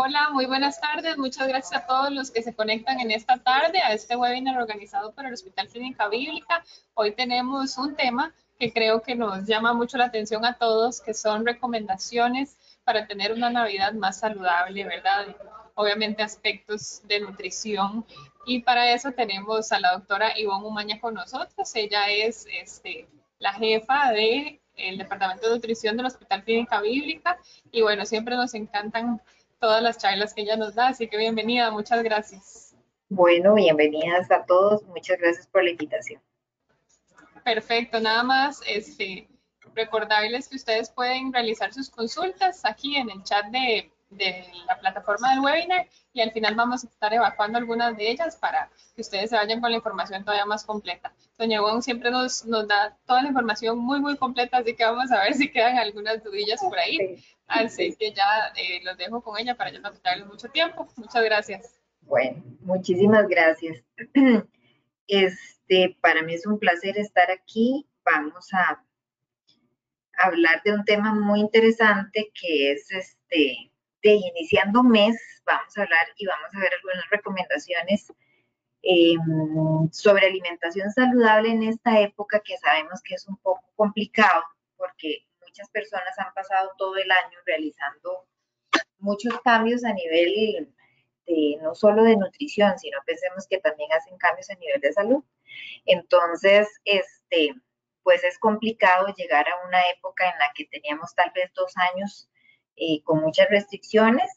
Hola, muy buenas tardes. Muchas gracias a todos los que se conectan en esta tarde a este webinar organizado por el Hospital Clínica Bíblica. Hoy tenemos un tema que creo que nos llama mucho la atención a todos, que son recomendaciones para tener una Navidad más saludable, ¿verdad? Obviamente aspectos de nutrición. Y para eso tenemos a la doctora Ivonne Umaña con nosotros. Ella es este, la jefa del Departamento de Nutrición del Hospital Clínica Bíblica. Y bueno, siempre nos encantan todas las charlas que ella nos da, así que bienvenida, muchas gracias. Bueno, bienvenidas a todos, muchas gracias por la invitación. Perfecto, nada más este, recordarles que ustedes pueden realizar sus consultas aquí en el chat de, de la plataforma del webinar y al final vamos a estar evacuando algunas de ellas para que ustedes se vayan con la información todavía más completa. Doña Wong siempre nos, nos da toda la información muy, muy completa, así que vamos a ver si quedan algunas dudillas por ahí. Así que ya eh, los dejo con ella para ya no quitarles mucho tiempo. Muchas gracias. Bueno, muchísimas gracias. Este, para mí es un placer estar aquí. Vamos a hablar de un tema muy interesante que es este de iniciando mes. Vamos a hablar y vamos a ver algunas recomendaciones em, sobre alimentación saludable en esta época que sabemos que es un poco complicado porque muchas personas han pasado todo el año realizando muchos cambios a nivel de, no solo de nutrición, sino pensemos que también hacen cambios a nivel de salud. Entonces, este, pues es complicado llegar a una época en la que teníamos tal vez dos años eh, con muchas restricciones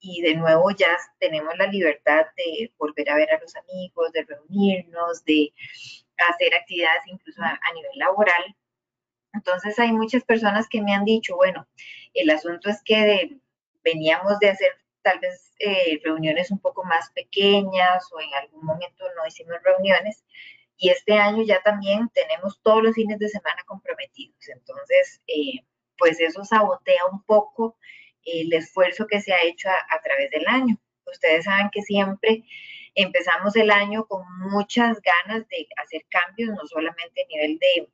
y de nuevo ya tenemos la libertad de volver a ver a los amigos, de reunirnos, de hacer actividades incluso a nivel laboral, entonces hay muchas personas que me han dicho, bueno, el asunto es que veníamos de hacer tal vez eh, reuniones un poco más pequeñas o en algún momento no hicimos reuniones y este año ya también tenemos todos los fines de semana comprometidos. Entonces, eh, pues eso sabotea un poco el esfuerzo que se ha hecho a través del año. Ustedes saben que siempre empezamos el año con muchas ganas de hacer cambios, no solamente a nivel de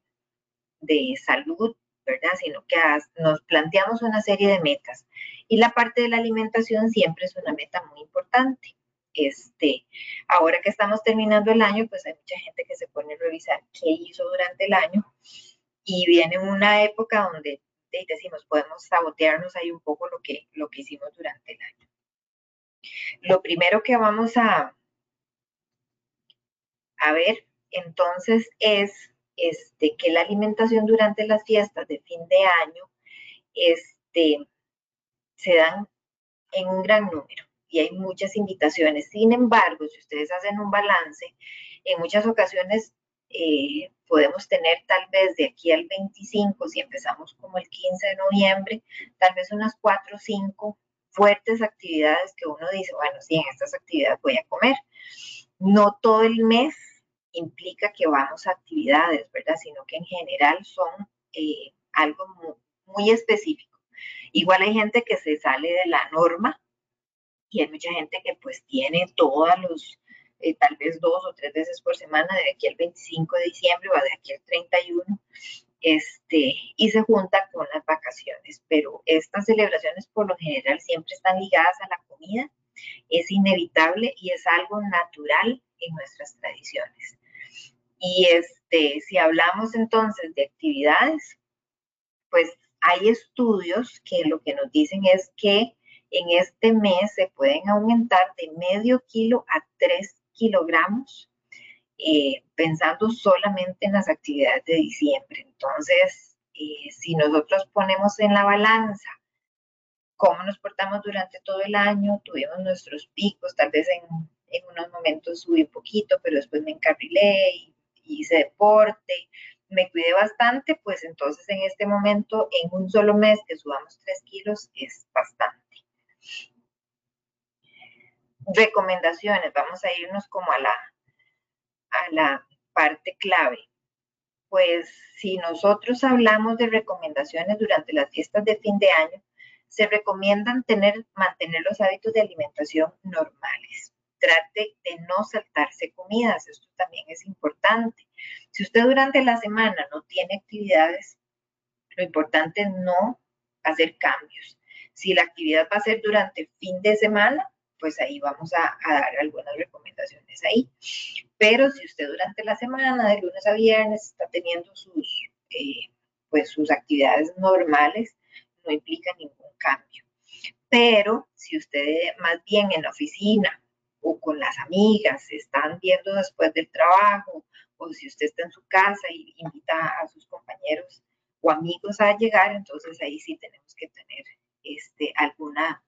de salud, ¿verdad? Sino que nos planteamos una serie de metas. Y la parte de la alimentación siempre es una meta muy importante. Este, ahora que estamos terminando el año, pues hay mucha gente que se pone a revisar qué hizo durante el año y viene una época donde decimos, podemos sabotearnos ahí un poco lo que, lo que hicimos durante el año. Lo primero que vamos a, a ver entonces es este, que la alimentación durante las fiestas de fin de año este, se dan en un gran número y hay muchas invitaciones. Sin embargo, si ustedes hacen un balance, en muchas ocasiones eh, podemos tener tal vez de aquí al 25, si empezamos como el 15 de noviembre, tal vez unas 4 o 5 fuertes actividades que uno dice, bueno, sí, en estas actividades voy a comer. No todo el mes implica que vamos a actividades, ¿verdad? Sino que en general son eh, algo muy, específico. Igual hay gente que se sale de la norma y hay mucha gente que pues tiene todos los, eh, tal vez dos o tres veces por semana, de aquí al 25 de diciembre o de aquí al 31, este, y se junta con las vacaciones. Pero estas celebraciones por lo general siempre están ligadas a la comida, es inevitable y es algo natural en nuestras tradiciones. Y este, si hablamos entonces de actividades, pues hay estudios que lo que nos dicen es que en este mes se pueden aumentar de medio kilo a tres kilogramos, eh, pensando solamente en las actividades de diciembre. Entonces, eh, si nosotros ponemos en la balanza cómo nos portamos durante todo el año, tuvimos nuestros picos, tal vez en, en unos momentos subí un poquito, pero después me encarrilé y hice deporte, me cuidé bastante, pues entonces en este momento, en un solo mes que subamos 3 kilos, es bastante. Recomendaciones, vamos a irnos como a la, a la parte clave. Pues si nosotros hablamos de recomendaciones durante las fiestas de fin de año, se recomiendan tener, mantener los hábitos de alimentación normales trate de no saltarse comidas, esto también es importante. Si usted durante la semana no tiene actividades, lo importante es no hacer cambios. Si la actividad va a ser durante fin de semana, pues ahí vamos a, dar algunas recomendaciones ahí. Pero si usted durante la semana, de lunes a viernes, está teniendo sus, eh, pues sus actividades normales, no implica ningún cambio. Pero si usted más bien en la oficina o con las amigas están viendo después del trabajo, o si usted está en su casa y invita a sus compañeros o amigos a llegar, entonces ahí sí tenemos que tener este, alguna,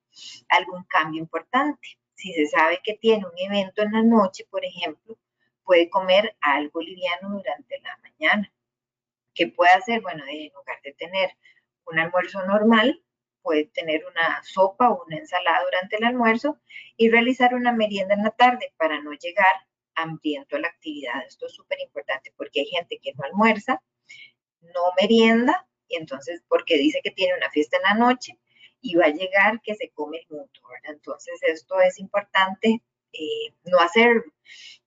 algún cambio importante. Si se sabe que tiene un evento en la noche, por ejemplo, puede comer algo liviano durante la mañana. ¿Qué puede hacer? Bueno, en lugar de tener un almuerzo normal, puede tener una sopa o una ensalada durante el almuerzo y realizar una merienda en la tarde para no llegar hambriento a la actividad. Esto es súper importante porque hay gente que no almuerza, no merienda, y entonces porque dice que tiene una fiesta en la noche y va a llegar que se come el mundo, Entonces esto es importante eh, no hacerlo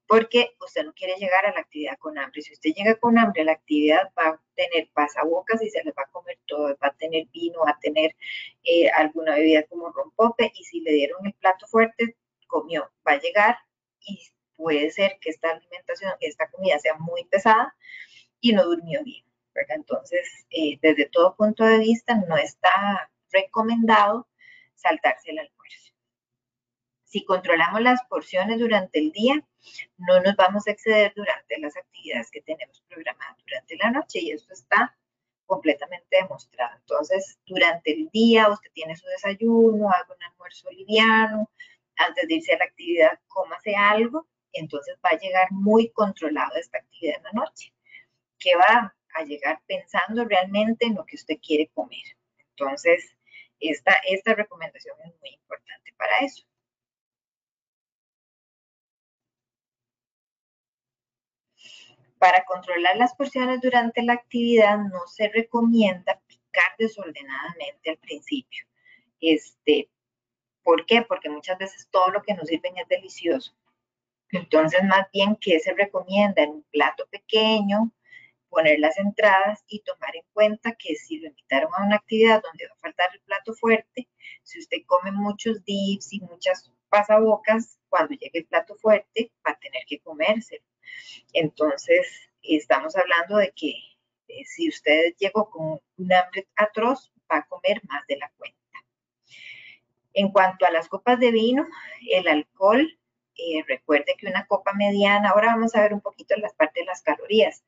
porque usted no quiere llegar a la actividad con hambre. Si usted llega con hambre la actividad, va a tener pasabocas y se le va a comer todo, va a tener vino, va a tener eh, alguna bebida como rompope y si le dieron el plato fuerte, comió, va a llegar y puede ser que esta alimentación, esta comida sea muy pesada y no durmió bien, Entonces, eh, desde todo punto de vista, no está recomendado saltarse el almuerzo. Si controlamos las porciones durante el día, no nos vamos a exceder durante las actividades que tenemos programadas durante la noche y esto está completamente demostrado. Entonces, durante el día usted tiene su desayuno, haga un almuerzo liviano, antes de irse a la actividad, cómase algo, entonces va a llegar muy controlado esta actividad en la noche, que va a llegar pensando realmente en lo que usted quiere comer. Entonces, esta, recomendación es muy importante para eso. Para controlar las porciones durante la actividad no se recomienda picar desordenadamente al principio. Este, ¿Por qué? Porque muchas veces todo lo que nos sirven es delicioso. Entonces, más bien, ¿qué se recomienda? En un plato pequeño, poner las entradas y tomar en cuenta que si lo invitaron a una actividad donde va a faltar el plato fuerte, si usted come muchos dips y muchas pasabocas, cuando llegue el plato fuerte va a tener que comérselo. Entonces, estamos hablando de que eh, si usted llegó con un hambre atroz, va a comer más de la cuenta. En cuanto a las copas de vino, el alcohol, eh, recuerde que una copa mediana, ahora vamos a ver un poquito las partes de las calorías.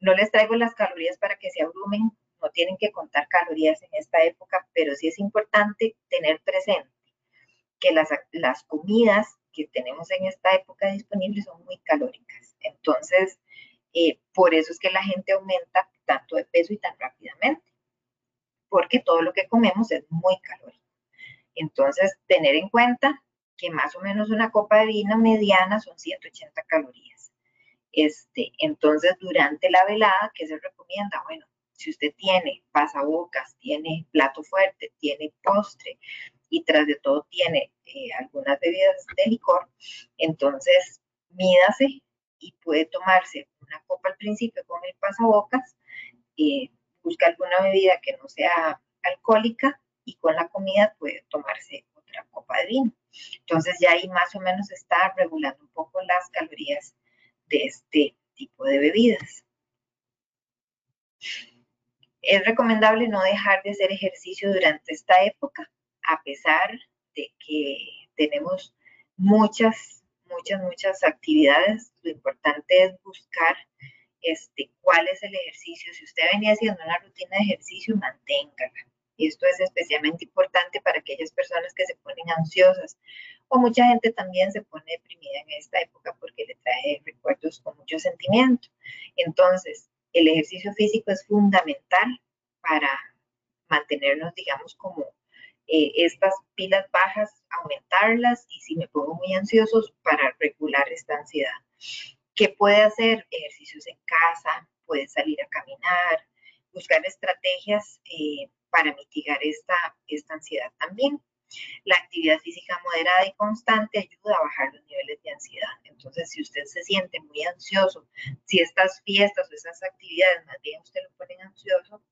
No les traigo las calorías para que se abrumen, no tienen que contar calorías en esta época, pero sí es importante tener presente que las, las comidas que tenemos en esta época disponibles son muy calóricas. Entonces, eh, por eso es que la gente aumenta tanto de peso y tan rápidamente, porque todo lo que comemos es muy calórico. Entonces, tener en cuenta que más o menos una copa de vino mediana son 180 calorías. Este, entonces, durante la velada, ¿qué se recomienda? Bueno, si usted tiene pasabocas, tiene plato fuerte, tiene postre y tras de todo tiene eh, algunas bebidas de licor, entonces mídase y puede tomarse una copa al principio con el pasabocas, eh, busca alguna bebida que no sea alcohólica y con la comida puede tomarse otra copa de vino. Entonces ya ahí más o menos está regulando un poco las calorías de este tipo de bebidas. Es recomendable no dejar de hacer ejercicio durante esta época, a pesar de que tenemos muchas, muchas, muchas actividades. Lo importante es buscar este, cuál es el ejercicio. Si usted venía haciendo una rutina de ejercicio, manténgala. Esto es especialmente importante para aquellas personas que se ponen ansiosas o mucha gente también se pone deprimida en esta época porque le trae recuerdos con mucho sentimiento. Entonces, el ejercicio físico es fundamental para mantenernos, digamos, como eh, estas pilas bajas, aumentarlas y si me pongo muy ansiosos, para regular esta ansiedad. ¿Qué puede hacer? Ejercicios en casa, puede salir a caminar, buscar estrategias eh, para mitigar esta, esta ansiedad también. La actividad física moderada y constante ayuda a bajar los niveles de ansiedad. Entonces, si usted se siente muy ansioso, si estas fiestas o estas actividades más bien usted lo pone ansioso,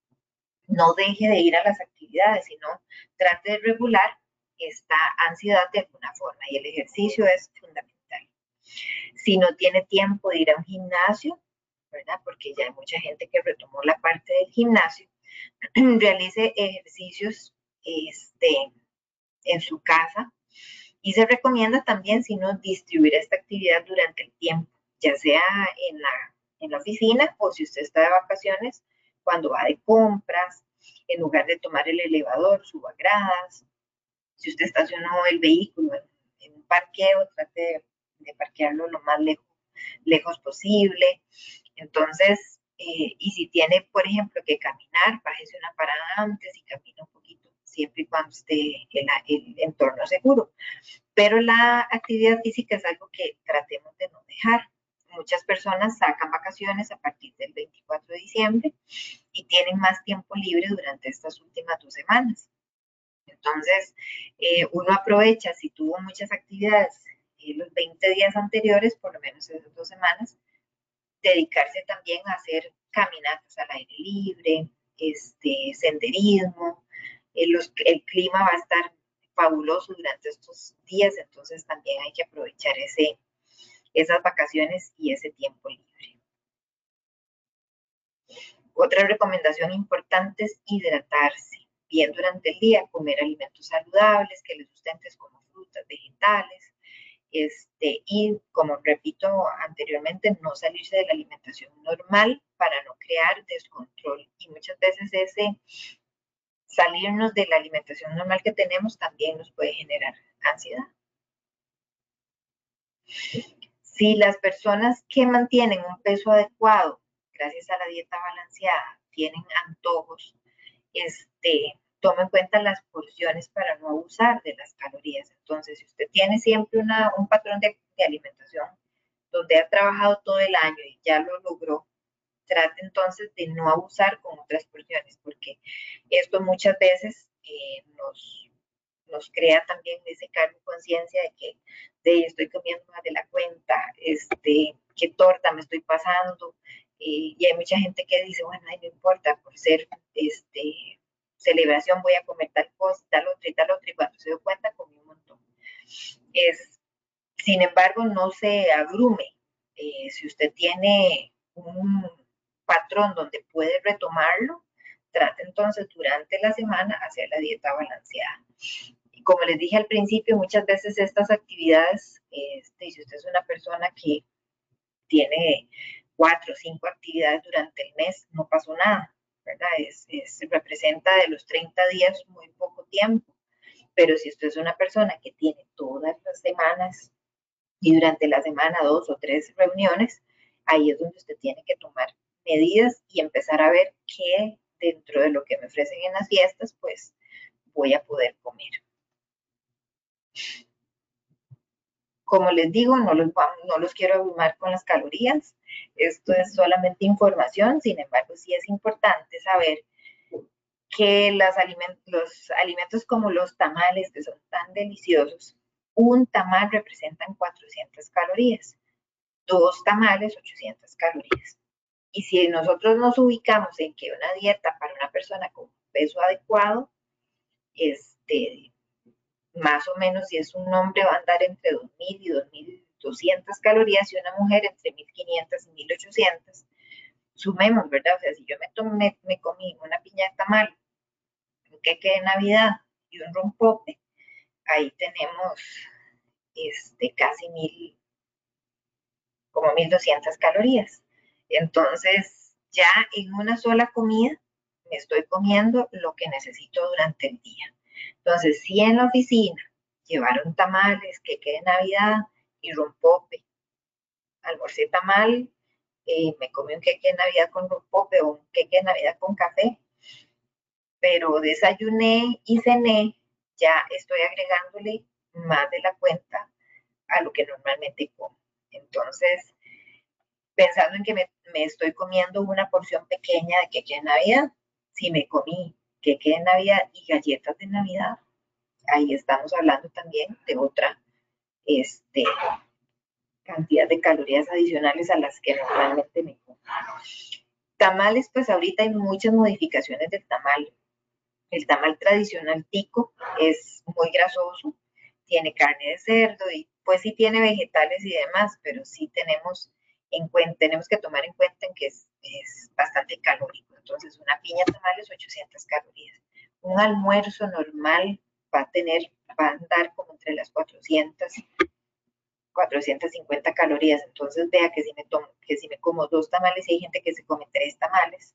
no deje de ir a las actividades, sino trate de regular esta ansiedad de alguna forma y el ejercicio es fundamental. Si no tiene tiempo de ir a un gimnasio, ¿verdad? Porque ya hay mucha gente que retomó la parte del gimnasio, realice ejercicios este, en su casa y se recomienda también, si no, distribuir esta actividad durante el tiempo, ya sea en la, en la oficina o si usted está de vacaciones, cuando va de compras, en lugar de tomar el elevador, suba gradas. Si usted estacionó el vehículo en, un parqueo, trate de, parquearlo lo más lejos posible. Entonces, eh, y si tiene, por ejemplo, que caminar, bájese una parada antes y camina un poquito, siempre y cuando esté el, el entorno seguro. Pero la actividad física es algo que tratemos de no dejar. Muchas personas sacan vacaciones a partir del 24 de diciembre y tienen más tiempo libre durante estas últimas dos semanas. Entonces, eh, uno aprovecha, si tuvo muchas actividades eh, los 20 días anteriores, por lo menos esas dos semanas, dedicarse también a hacer caminatas al aire libre, este, senderismo. Eh, el clima va a estar fabuloso durante estos días, entonces también hay que aprovechar ese, esas vacaciones y ese tiempo libre. Otra recomendación importante es hidratarse bien durante el día, comer alimentos saludables que les sustentes como frutas, vegetales, este, y como repito anteriormente, no salirse de la alimentación normal para no crear descontrol. Y muchas veces ese salirnos de la alimentación normal que tenemos también nos puede generar ansiedad. Si las personas que mantienen un peso adecuado gracias a la dieta balanceada tienen antojos, este, tome en cuenta las porciones para no abusar de las calorías. Entonces, si usted tiene siempre una, un patrón de, alimentación donde ha trabajado todo el año y ya lo logró, trate entonces de no abusar con otras porciones, porque esto muchas veces eh, nos, nos crea también ese cargo de conciencia de que estoy comiendo más de la cuenta, este, qué torta me estoy pasando. Eh, y hay mucha gente que dice, bueno, no importa, por ser este, celebración voy a comer tal cosa, tal otra y tal otra, y cuando se dio cuenta comí un montón. Es, sin embargo, no se abrume. Eh, si usted tiene un patrón donde puede retomarlo, trate entonces durante la semana hacer la dieta balanceada como les dije al principio, muchas veces estas actividades, este, si usted es una persona que tiene cuatro o cinco actividades durante el mes, no pasó nada, ¿verdad? Es, representa de los 30 días muy poco tiempo. Pero si usted es una persona que tiene todas las semanas y durante la semana dos o tres reuniones, ahí es donde usted tiene que tomar medidas y empezar a ver qué dentro de lo que me ofrecen en las fiestas, pues voy a poder comer. Como les digo, no los, no los quiero abrumar con las calorías. Esto es solamente información, sin embargo, sí es importante saber que los alimentos, como los tamales, que son tan deliciosos, un tamal representan 400 calorías, dos tamales 800 calorías. Y si nosotros nos ubicamos en que una dieta para una persona con peso adecuado, este, más o menos si es un hombre va a andar entre 2.000 y 2.200 calorías y una mujer entre 1.500 y 1.800. Sumemos, ¿verdad? O sea, si yo me, tomé, me comí una piñata mal, un queque de Navidad y un rompope, ahí tenemos este, casi mil, como 1.200 calorías. Entonces, ya en una sola comida me estoy comiendo lo que necesito durante el día. Entonces, si en la oficina llevaron tamales, que de Navidad y rompope, almorcé tamal, eh, me comí un queque de Navidad con rompope o un queque de Navidad con café, pero desayuné y cené, ya estoy agregándole más de la cuenta a lo que normalmente como. Entonces, pensando en que me, me estoy comiendo una porción pequeña de queque de Navidad, si me comí que de Navidad y galletas de Navidad, ahí estamos hablando también de otra este, cantidad de calorías adicionales a las que normalmente me como. Tamales, pues ahorita hay muchas modificaciones del tamal. El tamal tradicional tico es muy grasoso, tiene carne de cerdo y pues sí tiene vegetales y demás, pero sí tenemos en cuenta, tenemos que tomar en cuenta que es, es bastante calórico. Entonces, una piña tamal es 800 calorías. Un almuerzo normal va a tener, va a andar como entre las 400 450 calorías. Entonces vea que si me tomo, que si me como dos tamales y hay gente que se come tres tamales,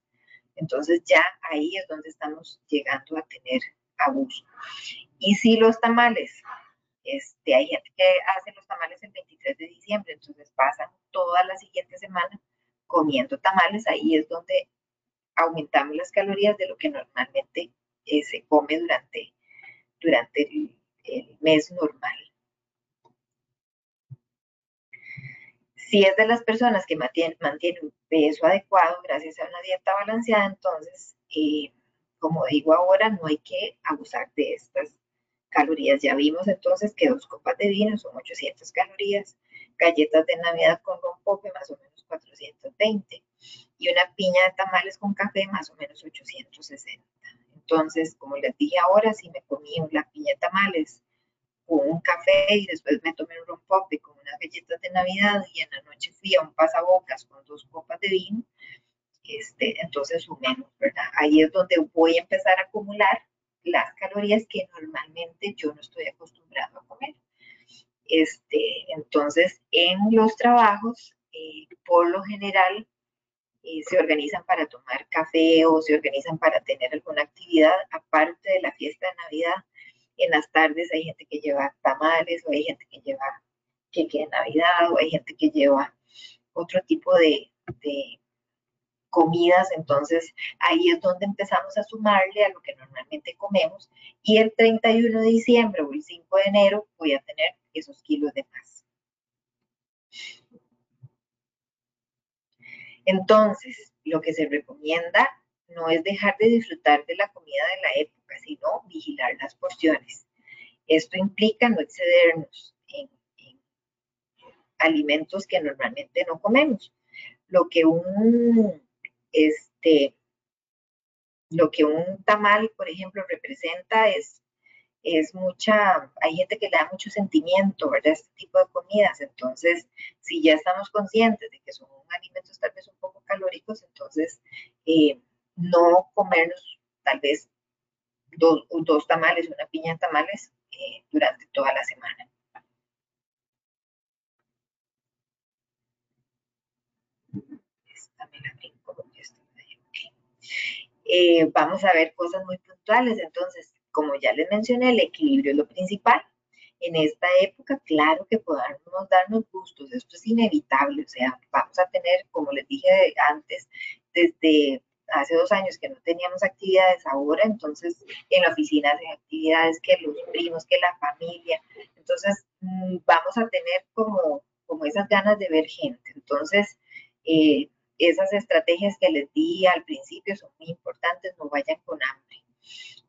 entonces ya ahí es donde estamos llegando a tener abuso. Y si los tamales, este, hay gente que hace los tamales el 23 de diciembre, entonces pasan toda la siguiente semana comiendo tamales, ahí es donde aumentamos las calorías de lo que normalmente eh, se come durante, durante el mes normal. Si es de las personas que mantienen, un peso adecuado gracias a una dieta balanceada, entonces, eh, como digo ahora, no hay que abusar de estas calorías. Ya vimos entonces que dos copas de vino son 800 calorías, galletas de Navidad con rompope más o menos 420 y una piña de tamales con café más o menos 860. Entonces, como les dije ahora, si me comí una piña tamales con un café y después me tomé un rompope con unas galletas de Navidad y en la noche fui a un pasabocas con dos copas de vino, este, entonces sumemos, ¿verdad? Ahí es donde voy a empezar a acumular las calorías que normalmente yo no estoy acostumbrado a comer. Este, entonces, en los trabajos, eh, por lo general, se organizan para tomar café o se organizan para tener alguna actividad aparte de la fiesta de Navidad. En las tardes hay gente que lleva tamales, o hay gente que lleva queque de Navidad, o hay gente que lleva otro tipo de, comidas, entonces ahí es donde empezamos a sumarle a lo que normalmente comemos. Y el 31 de diciembre o el 5 de enero voy a tener esos kilos de más. Entonces, lo que se recomienda no es dejar de disfrutar de la comida de la época, sino vigilar las porciones. Esto implica no excedernos en, alimentos que normalmente no comemos. Lo que un, este, lo que un tamal, por ejemplo, representa es, es mucha, hay gente que le da mucho sentimiento, ¿verdad? Este tipo de comidas. Entonces, si ya estamos conscientes de que son alimentos tal vez un poco calóricos, entonces eh, no comernos tal vez dos, dos tamales, una piña de tamales eh, durante toda la semana. Eh, vamos a ver cosas muy puntuales. Entonces, como ya les mencioné, el equilibrio es lo principal. En esta época, claro que podamos darnos gustos, esto es inevitable, o sea, vamos a tener, como les dije antes, desde hace dos años que no teníamos actividades ahora, entonces en la oficina hacen actividades que los primos, que la familia, entonces mm, vamos a tener como, como esas ganas de ver gente. Entonces, eh, esas estrategias que les di al principio son muy importantes, no vayan con hambre.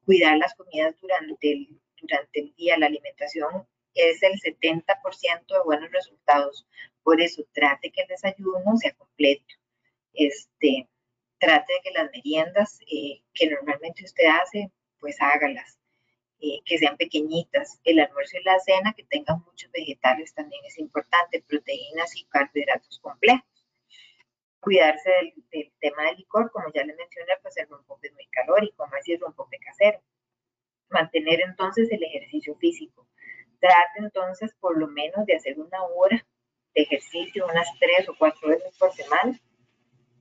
Cuidar las comidas durante el, durante el día, la alimentación es el 70% de buenos resultados. Por eso trate que el desayuno sea completo. Este, trate de que las meriendas eh, que normalmente usted hace, pues hágalas, eh, que sean pequeñitas. El almuerzo y la cena, que tengan muchos vegetales también es importante, proteínas y carbohidratos complejos. Cuidarse del, tema del licor, como ya le mencioné, pues el rompope es muy calórico, más si es rompope casero. Mantener entonces el ejercicio físico. Trate entonces por lo menos de hacer una hora de ejercicio, unas tres o cuatro veces por semana,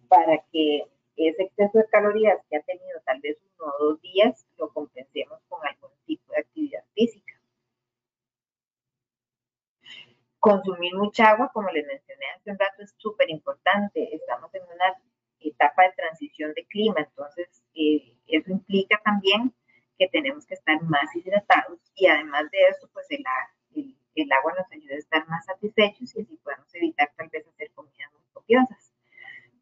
para que ese exceso de calorías que ha tenido tal vez uno o dos días, lo compensemos con algún tipo de actividad física. Consumir mucha agua, como les mencioné hace un rato, es súper importante. Estamos en una etapa de transición de clima, entonces eh, eso implica también que tenemos que estar más hidratados y además de eso, pues el, el, el agua nos ayuda a estar más satisfechos y así podemos evitar tal vez hacer comidas muy copiosas.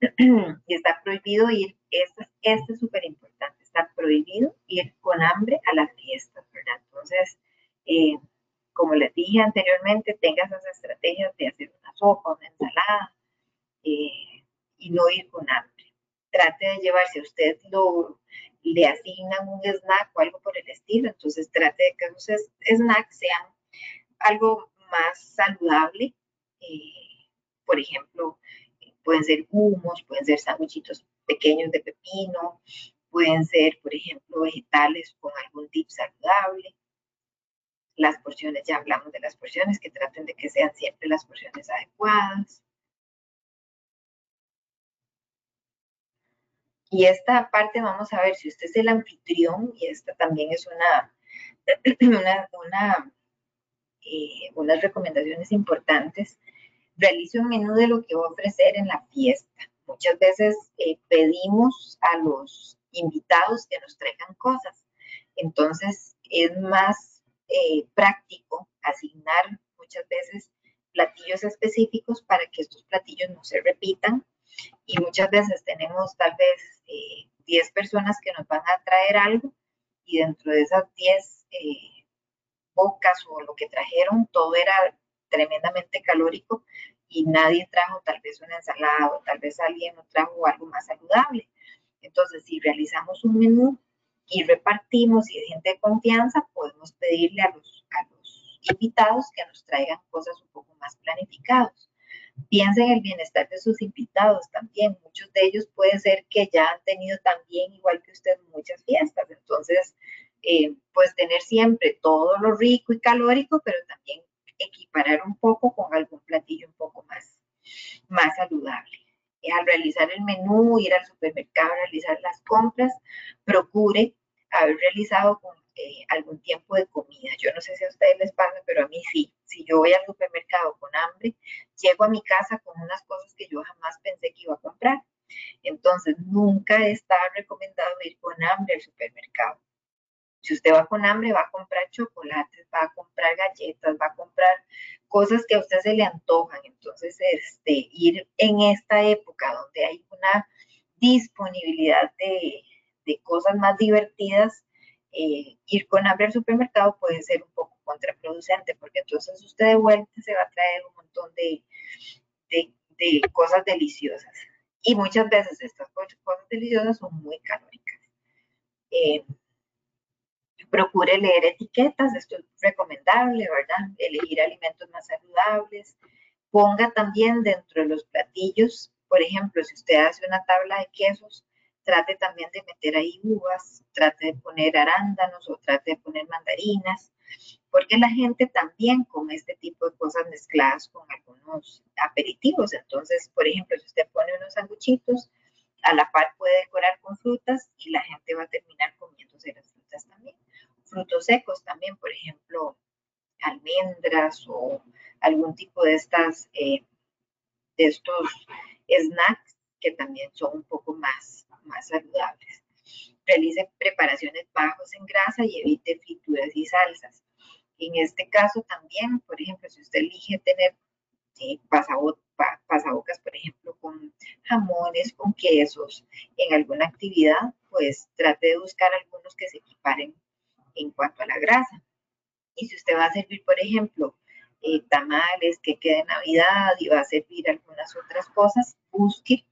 y está prohibido ir, esto, esto es súper importante, está prohibido ir con hambre a las fiestas, ¿verdad? Entonces, eh, como les dije anteriormente, tenga esas estrategias de hacer una sopa, una ensalada eh, y no ir con hambre. trate de llevarse a usted lo, le asignan un snack o algo por el estilo, entonces trate de que esos snacks sean algo más saludable. Eh, por ejemplo, pueden ser humos, pueden ser sándwichitos pequeños de pepino, pueden ser, por ejemplo, vegetales con algún tip saludable. Las porciones, ya hablamos de las porciones, que traten de que sean siempre las porciones adecuadas. Y esta parte vamos a ver si usted es el anfitrión, y esta también es una, una, eh, unas recomendaciones importantes. Realice un menú de lo que va a ofrecer en la fiesta. Muchas veces eh, pedimos a los invitados que nos traigan cosas. Entonces es más eh, práctico asignar muchas veces platillos específicos para que estos platillos no se repitan y muchas veces tenemos tal vez 10 eh, personas que nos van a traer algo y dentro de esas 10 eh, bocas o lo que trajeron, todo era tremendamente calórico y nadie trajo tal vez una ensalada o tal vez alguien no trajo algo más saludable. Entonces, si realizamos un menú y repartimos y de gente de confianza, podemos pedirle a los, a los invitados que nos traigan cosas un poco más planificadas. Piensa en el bienestar de sus invitados también. Muchos de ellos puede ser que ya han tenido también, igual que usted, muchas fiestas. Entonces, eh, pues tener siempre todo lo rico y calórico, pero también equiparar un poco con algún platillo un poco más, más saludable. al realizar el menú, ir al supermercado, realizar las compras, procure haber realizado algún tiempo de comida. Yo no sé si a ustedes les pasa, pero a mí sí. Si yo voy al supermercado con hambre, llego a mi casa con unas cosas que yo jamás pensé que iba a comprar. Entonces, nunca está recomendado ir con hambre al supermercado. Si usted va con hambre, va a comprar chocolates, va a comprar galletas, va a comprar cosas que a usted se le antojan. Entonces, este, ir en esta época donde hay una disponibilidad de, de cosas más divertidas, eh, ir con hambre al supermercado puede ser un poco contraproducente, porque entonces usted de vuelta se va a traer un montón de, de, cosas deliciosas. Y muchas veces estas cosas deliciosas son muy calóricas. Eh, procure leer etiquetas, esto es recomendable, ¿verdad? Elegir alimentos más saludables. Ponga también dentro de los platillos, por ejemplo, si usted hace una tabla de quesos, trate también de meter ahí uvas, trate de poner arándanos o trate de poner mandarinas, porque la gente también come este tipo de cosas mezcladas con algunos aperitivos. Entonces, por ejemplo, si usted pone unos sanguchitos, a la par puede decorar con frutas y la gente va a terminar comiéndose las frutas también. Frutos secos también, por ejemplo, almendras o algún tipo de estas, eh, de estos snacks que también son un poco más más saludables. Realice preparaciones bajos en grasa y evite frituras y salsas. En este caso también, por ejemplo, si usted elige tener pasabocas, por ejemplo, con jamones, con quesos, en alguna actividad, pues trate de buscar algunos que se equiparen en cuanto a la grasa. Y si usted va a servir, por ejemplo, eh, tamales, que quede Navidad y va a servir algunas otras cosas, busque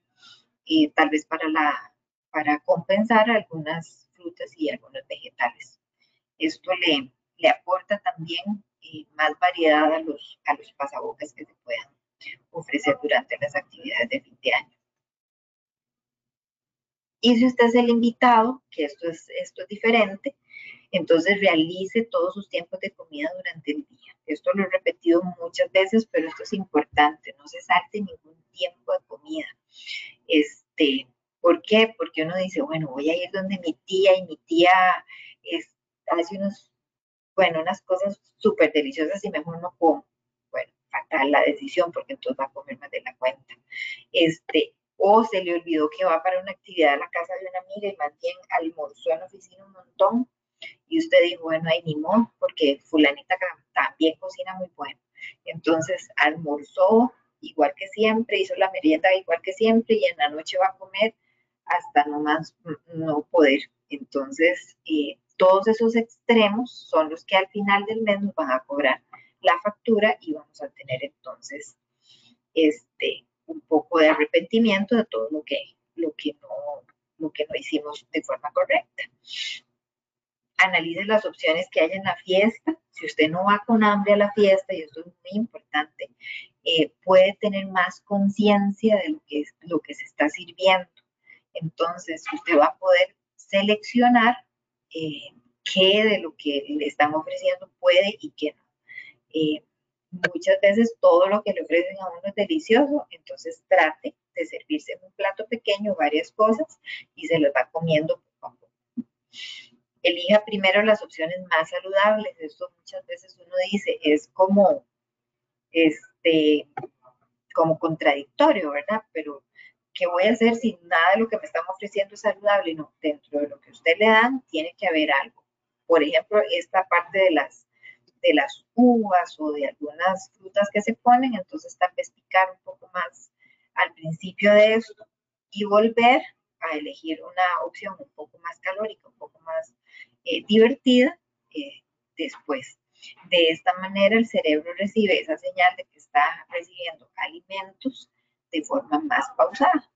eh, tal vez para la para compensar algunas frutas y algunos vegetales. Esto le, le aporta también eh, más variedad a los, a los pasabocas que se puedan ofrecer durante las actividades de fin de año. Y si usted es el invitado, que esto es, esto es diferente, entonces realice todos sus tiempos de comida durante el día. Esto lo he repetido muchas veces, pero esto es importante, no se salte ningún tiempo de comida. Este, ¿Por qué? Porque uno dice, bueno, voy a ir donde mi tía y mi tía hace unos, bueno, unas cosas súper deliciosas y mejor no como. Bueno, fatal la decisión porque entonces va a comer más de la cuenta. Este, o se le olvidó que va para una actividad a la casa de una amiga y más bien almorzó en la oficina un montón y usted dijo, bueno, hay ni modo porque fulanita también cocina muy bueno. Entonces almorzó igual que siempre, hizo la merienda igual que siempre y en la noche va a comer hasta no más no poder. Entonces, eh, todos esos extremos son los que al final del mes nos van a cobrar la factura y vamos a tener entonces este, un poco de arrepentimiento de todo lo que, lo que no, lo que no hicimos de forma correcta. Analice las opciones que hay en la fiesta. Si usted no va con hambre a la fiesta, y esto es muy importante, eh, puede tener más conciencia de lo que, lo que se está sirviendo. Entonces, usted va a poder seleccionar eh, qué de lo que le están ofreciendo puede y qué no. Eh, muchas veces todo lo que le ofrecen a uno es delicioso, entonces trate de servirse en un plato pequeño varias cosas y se las va comiendo poco a poco. Elija primero las opciones más saludables. Esto muchas veces uno dice es como, este, como contradictorio, ¿verdad? Pero ¿qué voy a hacer si nada de lo que me están ofreciendo es saludable? No, dentro de lo que usted le dan tiene que haber algo. Por ejemplo, esta parte de las de las uvas o de algunas frutas que se ponen, entonces tal vez picar un poco más al principio de esto y volver a elegir una opción un poco más calórica, un poco más eh, divertida eh, después. De esta manera el cerebro recibe esa señal de que está recibiendo alimentos de forma más pausada.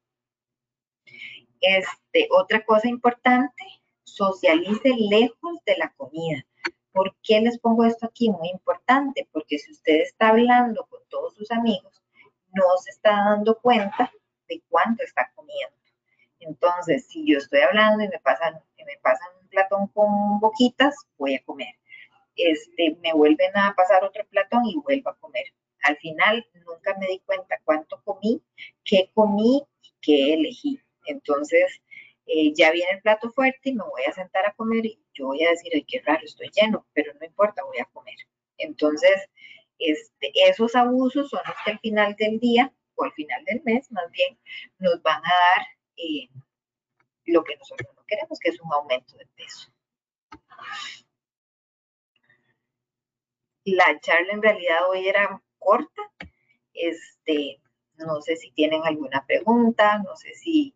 Este, otra cosa importante, socialice lejos de la comida. ¿Por qué les pongo esto aquí? Muy importante, porque si usted está hablando con todos sus amigos, no se está dando cuenta de cuánto está comiendo. Entonces, si yo estoy hablando y me pasan, me pasan un platón con boquitas, voy a comer. Este, me vuelven a pasar otro platón y vuelvo a comer. Al final, nunca me di cuenta cuánto comí, qué comí y qué elegí. Entonces, eh, ya viene el plato fuerte y me voy a sentar a comer y yo voy a decir, ay, qué raro, estoy lleno, pero no importa, voy a comer. Entonces, este, esos abusos son los que al final del día o al final del mes, más bien, nos van a dar eh, lo que nosotros no queremos, que es un aumento de peso. La charla en realidad hoy era corta. Este, no sé si tienen alguna pregunta, no sé si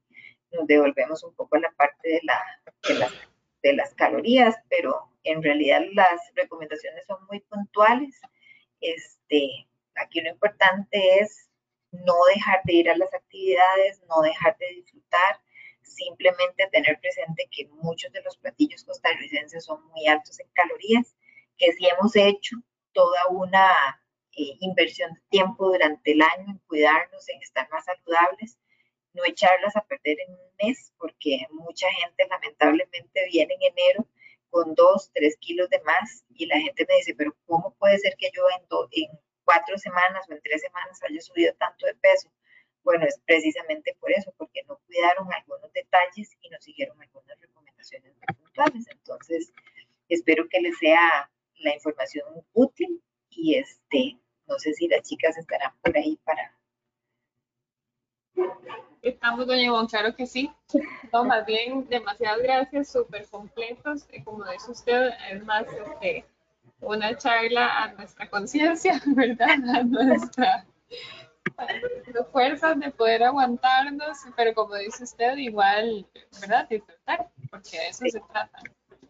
nos devolvemos un poco a la parte de, la, de, las, calorías, pero en realidad las recomendaciones son muy puntuales. Este, aquí lo importante es no dejar de ir a las actividades, no dejar de disfrutar, simplemente tener presente que muchos de los platillos costarricenses son muy altos en calorías, que si hemos hecho toda una eh, inversión de tiempo durante el año en cuidarnos, en estar más saludables, no echarlas a perder en un mes, porque mucha gente lamentablemente viene en enero con dos, tres kilos de más y la gente me dice, pero ¿cómo puede ser que yo en, en cuatro semanas o en tres semanas haya subido tanto de peso? Bueno, es precisamente por eso, porque no cuidaron algunos detalles y no siguieron algunas recomendaciones muy puntuales. Entonces, espero que les sea la información útil y este, no sé si las chicas estarán por ahí para Estamos, doña Ivonne, claro que sí. No, más bien, demasiadas gracias, súper completos. Como dice usted, es más este, una charla a nuestra conciencia, ¿verdad? A nuestra fuerzas de poder aguantarnos, pero como dice usted, igual, ¿verdad? Disfrutar, porque de eso se trata.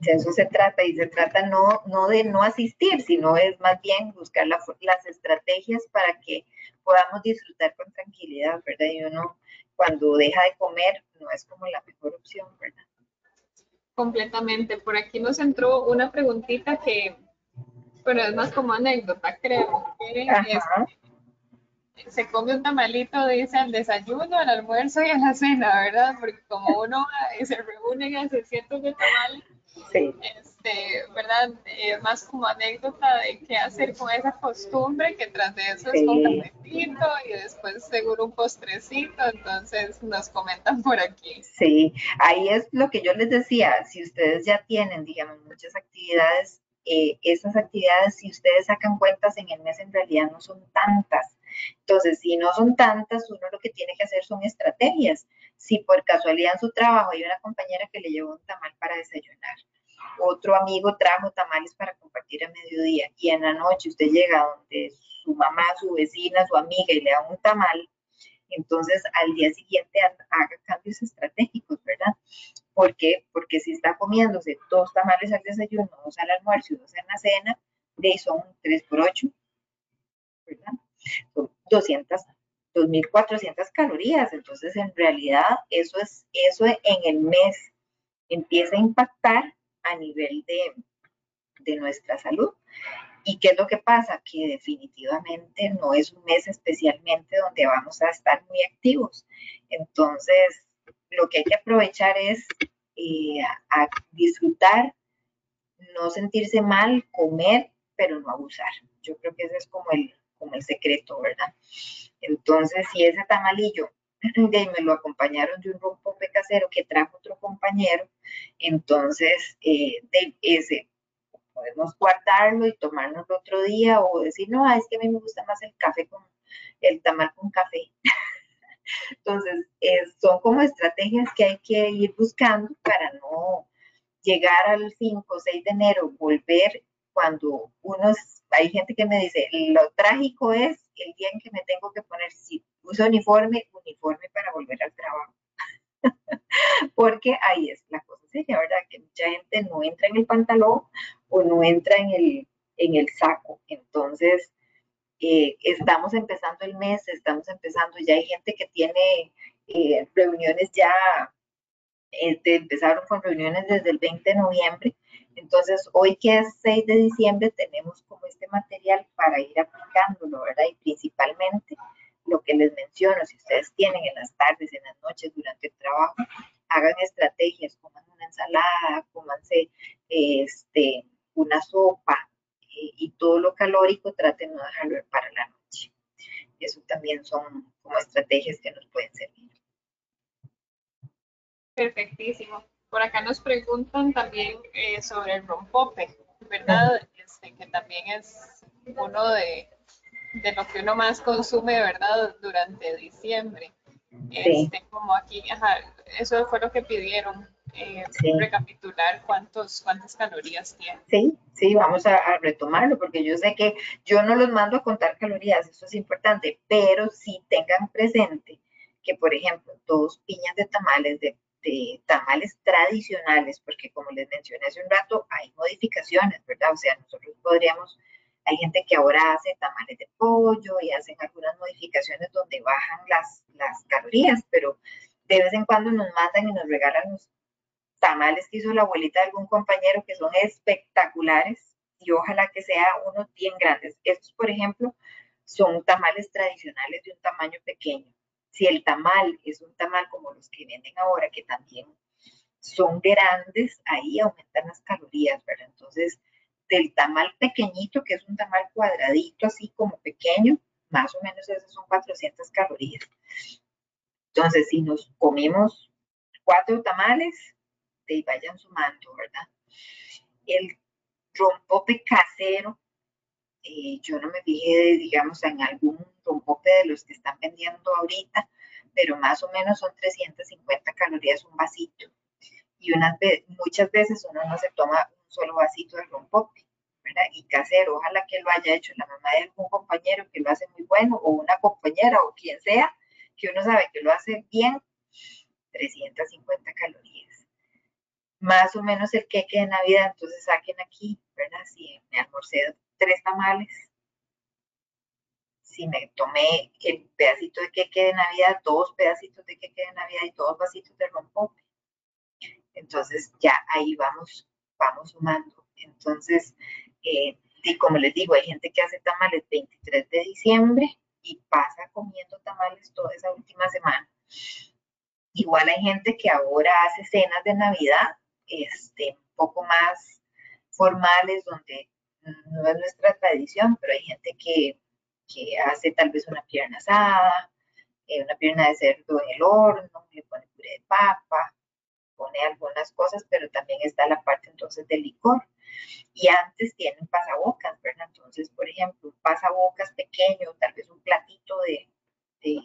De eso se trata y se trata no, no de no asistir, sino es más bien buscar las estrategias para que podamos disfrutar con tranquilidad, ¿verdad? Y uno cuando deja de comer no es como la mejor opción, ¿verdad? Completamente. Por aquí nos entró una preguntita que, bueno, es más como anécdota, creo. se come un tamalito, dice, al desayuno, al almuerzo y a la cena, ¿verdad? Porque como uno se reúne y hace cientos de tamales, sí. Este, ¿verdad? Eh, más como anécdota de qué hacer con esa costumbre, que tras de eso es con cafecito y después seguro un postrecito, entonces nos comentan por aquí. Sí, ahí es lo que yo les decía, si ustedes ya tienen, digamos, muchas actividades, eh, esas actividades, si ustedes sacan cuentas en el mes, en realidad no son tantas. Entonces, si no son tantas, uno lo que tiene que hacer son estrategias. Si por casualidad en su trabajo hay una compañera que le llevó un tamal para desayunar, otro amigo trajo tamales para compartir a mediodía y en la noche usted llega donde su mamá, su vecina, su amiga y le da un tamal, entonces al día siguiente haga cambios estratégicos, ¿verdad? ¿Por qué? Porque si está comiéndose dos tamales al desayuno, dos al almuerzo y dos en la cena, de son tres por ocho, ¿verdad? Son 200, 2.400 calorías. Entonces, en realidad, eso es eso en el mes empieza a impactar a nivel de, de nuestra salud. ¿Y qué es lo que pasa? Que definitivamente no es un mes especialmente donde vamos a estar muy activos. Entonces, lo que hay que aprovechar es eh, a disfrutar, no sentirse mal, comer, pero no abusar. Yo creo que ese es como el, el secreto, ¿verdad? Entonces, si ese tamalillo de me lo acompañaron de un rompope casero que trajo otro compañero, entonces eh, de ese podemos guardarlo y tomarnos otro día o decir, no, es que a mí me gusta más el café con el tamal con café. Entonces, son como estrategias que hay que ir buscando para no llegar al 5 o 6 de enero, volver cuando uno, hay gente que me dice, lo trágico es el día en que me tengo que poner, si uso uniforme, uniforme para volver al trabajo. Porque ahí es la cosa seria, ¿verdad? Que mucha gente no entra en el pantalón o no entra en el, en el saco. Entonces, eh, estamos empezando el mes, estamos empezando, ya hay gente que tiene eh, reuniones ya, eh, empezaron con reuniones desde el 20 de noviembre entonces, hoy que es 6 de diciembre, tenemos como este material para ir aplicándolo, ¿verdad? Y principalmente lo que les menciono, si ustedes tienen en las tardes, en las noches, durante el trabajo, hagan estrategias, coman una ensalada, comanse este, una sopa eh, y todo lo calórico, traten de no dejarlo para la noche. Eso también son como estrategias que nos pueden servir. Perfectísimo. Por acá nos preguntan también eh, sobre el rompope, ¿verdad? Este, que también es uno de, lo que uno más consume, ¿verdad? Durante diciembre. Este, como aquí, eso fue lo que pidieron, eh, recapitular cuántos, cuántas calorías tiene. Sí, sí, vamos a, a, retomarlo, porque yo sé que yo no los mando a contar calorías, eso es importante, pero sí tengan presente que, por ejemplo, dos piñas de tamales de tamales tradicionales, porque como les mencioné hace un rato, hay modificaciones, ¿verdad? O sea, nosotros podríamos, hay gente que ahora hace tamales de pollo y hacen algunas modificaciones donde bajan las, las calorías, pero de vez en cuando nos mandan y nos regalan los tamales que hizo la abuelita de algún compañero que son espectaculares y ojalá que sea unos bien grandes. Estos, por ejemplo, son tamales tradicionales de un tamaño pequeño. Si el tamal es un tamal como los que venden ahora, que también son grandes, ahí aumentan las calorías, ¿verdad? Entonces, del tamal pequeñito, que es un tamal cuadradito, así como pequeño, más o menos esas son 400 calorías. Entonces, si nos comimos cuatro tamales, te vayan sumando, ¿verdad? El rompope casero, yo no me fijé, digamos, en algún rompope de los que están vendiendo ahorita, pero más o menos son 350 calorías un vasito. Y unas muchas veces uno no se toma un solo vasito de rompope, ¿verdad? Y casero, ojalá que lo haya hecho la mamá de algún compañero que lo hace muy bueno, o una compañera, o quien sea, que uno sabe que lo hace bien, 350 calorías. Más o menos el queque de Navidad, entonces saquen aquí, ¿verdad? Si me almorcé tres tamales. Si me tomé el pedacito de queque de Navidad, dos pedacitos de queque de Navidad y dos vasitos de rompope. Entonces ya ahí vamos, vamos sumando. Entonces, eh, y como les digo, hay gente que hace tamales 23 de diciembre y pasa comiendo tamales toda esa última semana. Igual hay gente que ahora hace cenas de Navidad, este, un poco más formales, donde no es nuestra tradición, pero hay gente que, hace tal vez una pierna asada, eh, una pierna de cerdo en el horno, le pone puré de papa, pone algunas cosas, pero también está la parte entonces del licor. Y antes tienen pasabocas, ¿verdad? Entonces, por ejemplo, pasabocas pequeño, tal vez un platito de, de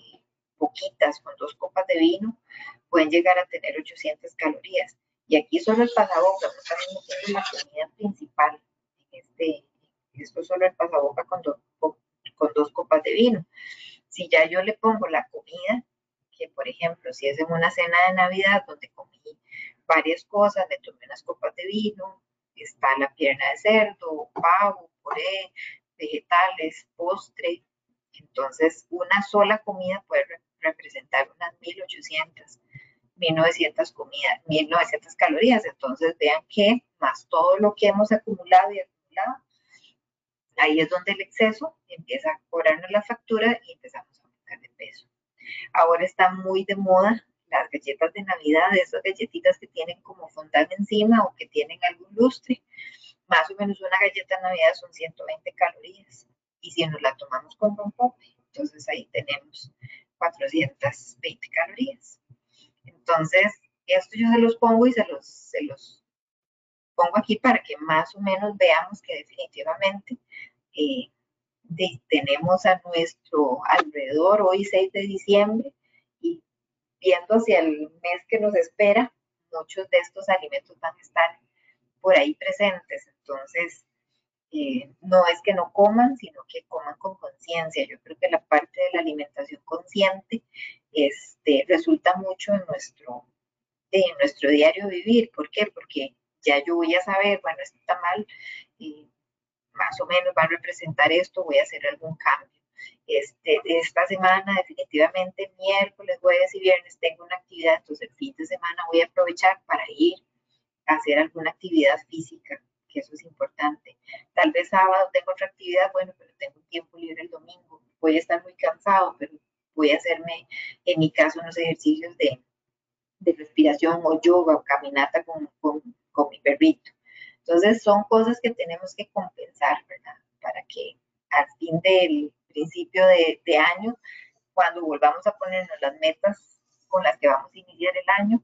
poquitas con dos copas de vino, pueden llegar a tener 800 calorías. Y aquí solo el pasabocas, no estamos la comida principal este, esto solo el pasaboca con, con dos copas de vino. Si ya yo le pongo la comida, que por ejemplo, si es en una cena de Navidad donde comí varias cosas, me tomé unas copas de vino, está la pierna de cerdo, pavo, puré, vegetales, postre, Entonces, una sola comida puede representar unas 1800, 1900 comidas, 1900 calorías. Entonces, vean que más todo lo que hemos acumulado y acumulado, ahí es donde el exceso empieza a cobrarnos la factura y empezamos a aumentar de peso. Ahora está muy de moda las galletas de Navidad, esas galletitas que tienen como fontana encima o que tienen algún lustre. Más o menos una galleta de Navidad son 120 calorías. Y si nos la tomamos con rompope, entonces ahí tenemos 420 calorías. Entonces, esto yo se los pongo y se los, se los pongo aquí para que más o menos veamos que definitivamente eh, tenemos a nuestro alrededor hoy 6 de diciembre y viendo hacia el mes que nos espera, muchos de estos alimentos van a estar por ahí presentes. Entonces, eh, no es que no coman, sino que coman con conciencia. Yo creo que la parte de la alimentación consciente este, resulta mucho en nuestro, en nuestro diario vivir. ¿Por qué? Porque ya yo voy a saber, bueno, esto está mal, y más o menos va a representar esto, voy a hacer algún cambio. Este, esta semana, definitivamente, miércoles, jueves y viernes tengo una actividad, entonces el fin de semana voy a aprovechar para ir a hacer alguna actividad física que eso es importante. Tal vez sábado tengo otra actividad, bueno, pero tengo tiempo libre el domingo. Voy a estar muy cansado, pero voy a hacerme, en mi caso, unos ejercicios de, de respiración o yoga o caminata con, con, con, mi perrito. Entonces, son cosas que tenemos que compensar, ¿verdad? Para que al fin del principio de, año, cuando volvamos a ponernos las metas con las que vamos a iniciar el año,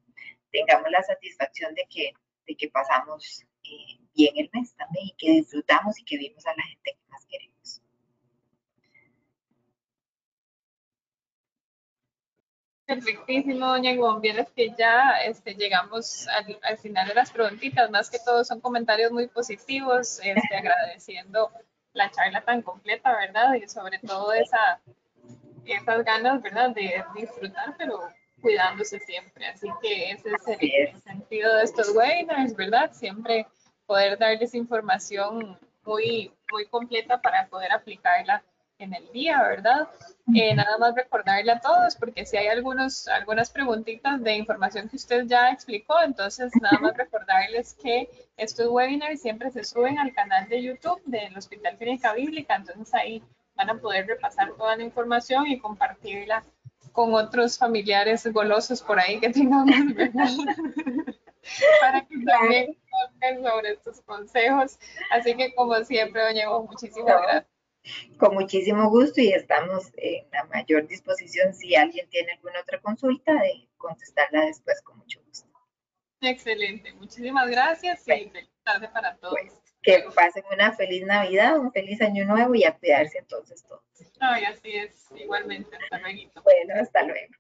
tengamos la satisfacción de que, de que pasamos eh, bien el mes también y que disfrutamos y que vimos a la gente que más queremos. Perfectísimo, doña Ivonne. Vieras que ya este, llegamos al, final de las preguntitas. Más que todo son comentarios muy positivos, este, agradeciendo la charla tan completa, ¿verdad? Y sobre todo esa, esas ganas, ¿verdad? De disfrutar, pero cuidándose siempre. Así que ese es el, el sentido de estos webinars, ¿verdad? Siempre poder darles información muy, muy completa para poder aplicarla en el día, ¿verdad? Eh, nada más recordarle a todos, porque si hay algunos, algunas preguntitas de información que usted ya explicó, entonces nada más recordarles que estos webinars siempre se suben al canal de YouTube del Hospital Clínica Bíblica, entonces ahí van a poder repasar toda la información y compartirla con otros familiares golosos por ahí que tengamos, ¿verdad? para que también sobre estos consejos. Así que como siempre, doña Evo, muchísimas gracias. Con muchísimo gusto y estamos en la mayor disposición si alguien tiene alguna otra consulta de contestarla después con mucho gusto. Excelente, muchísimas gracias y feliz tarde para todos. Pues, que pasen una feliz Navidad, un feliz año nuevo y a cuidarse entonces todos. Ay, así es, igualmente, hasta luego. Bueno, hasta luego.